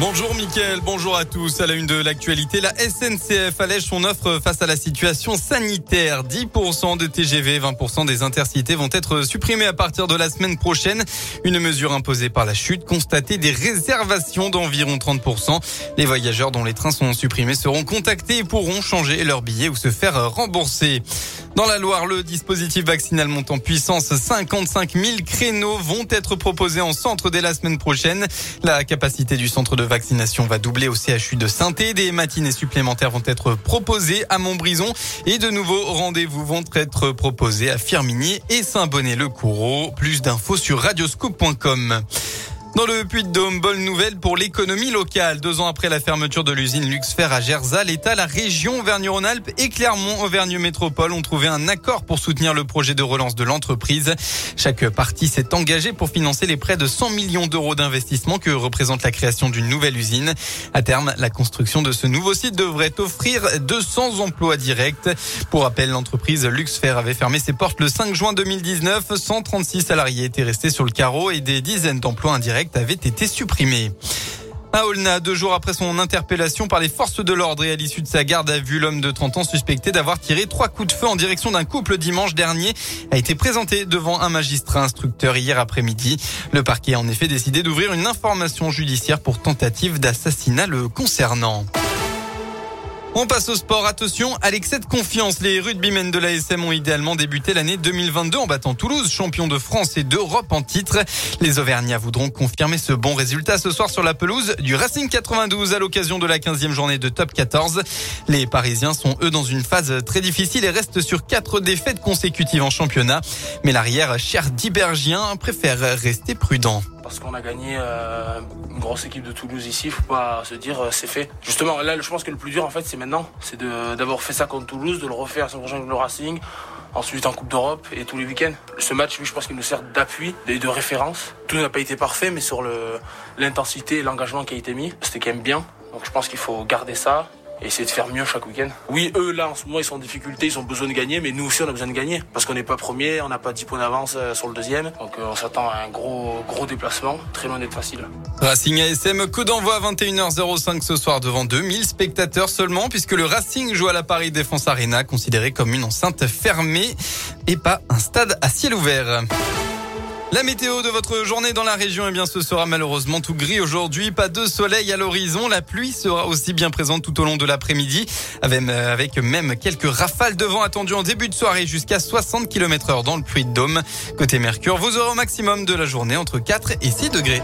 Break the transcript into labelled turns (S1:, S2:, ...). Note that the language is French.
S1: Bonjour Mickaël, bonjour à tous. À la une de l'actualité, la SNCF allège son offre face à la situation sanitaire. 10% de TGV, 20% des intercités vont être supprimés à partir de la semaine prochaine. Une mesure imposée par la chute constatée des réservations d'environ 30%. Les voyageurs dont les trains sont supprimés seront contactés et pourront changer leur billet ou se faire rembourser. Dans la Loire, le dispositif vaccinal monte en puissance. 55 000 créneaux vont être proposés en centre dès la semaine prochaine. La capacité du centre de vaccination va doubler au CHU de saint Des matinées supplémentaires vont être proposées à Montbrison et de nouveaux rendez-vous vont être proposés à Firminy et Saint-Bonnet-le-Coureau. Plus d'infos sur radioscoop.com. Dans le Puy-de-Dôme, bonne nouvelle pour l'économie locale. Deux ans après la fermeture de l'usine Luxfer à Gerza, l'État, la région Auvergne-Rhône-Alpes et Clermont-Auvergne Métropole ont trouvé un accord pour soutenir le projet de relance de l'entreprise. Chaque partie s'est engagée pour financer les près de 100 millions d'euros d'investissement que représente la création d'une nouvelle usine. À terme, la construction de ce nouveau site devrait offrir 200 emplois directs. Pour rappel, l'entreprise Luxfer avait fermé ses portes le 5 juin 2019. 136 salariés étaient restés sur le carreau et des dizaines d'emplois indirects avait été supprimé. À Olna, deux jours après son interpellation par les forces de l'ordre et à l'issue de sa garde à vue, l'homme de 30 ans suspecté d'avoir tiré trois coups de feu en direction d'un couple dimanche dernier a été présenté devant un magistrat instructeur hier après-midi. Le parquet a en effet décidé d'ouvrir une information judiciaire pour tentative d'assassinat le concernant. On passe au sport. Attention à l'excès de confiance. Les rugbymen de l'ASM ont idéalement débuté l'année 2022 en battant Toulouse, champion de France et d'Europe en titre. Les Auvergnats voudront confirmer ce bon résultat ce soir sur la pelouse du Racing 92 à l'occasion de la 15e journée de top 14. Les Parisiens sont eux dans une phase très difficile et restent sur quatre défaites consécutives en championnat. Mais l'arrière cher d'Ibergien préfère rester prudent
S2: parce qu'on a gagné euh, une grosse équipe de Toulouse ici. Faut pas se dire euh, c'est fait. Justement, là, je pense que le plus dur en fait, c'est maintenant, c'est d'avoir fait ça contre Toulouse, de le refaire sur le Racing, ensuite en Coupe d'Europe et tous les week-ends. Ce match, lui, je pense qu'il nous sert d'appui et de référence. Tout n'a pas été parfait, mais sur l'intensité et l'engagement qui a été mis, c'était quand même bien. Donc je pense qu'il faut garder ça essayer de faire mieux chaque week-end. Oui, eux là en ce moment ils sont en difficulté, ils ont besoin de gagner, mais nous aussi on a besoin de gagner parce qu'on n'est pas premier, on n'a pas 10 points d'avance euh, sur le deuxième, donc euh, on s'attend à un gros gros déplacement, très loin d'être facile.
S1: Racing ASM, coup d'envoi à 21h05 ce soir devant 2000 spectateurs seulement, puisque le Racing joue à la Paris Défense Arena, considéré comme une enceinte fermée et pas un stade à ciel ouvert. La météo de votre journée dans la région, eh bien, ce sera malheureusement tout gris aujourd'hui. Pas de soleil à l'horizon. La pluie sera aussi bien présente tout au long de l'après-midi, avec, même quelques rafales de vent attendues en début de soirée jusqu'à 60 km heure dans le Puy-de-Dôme. Côté Mercure, vous aurez au maximum de la journée entre 4 et 6 degrés.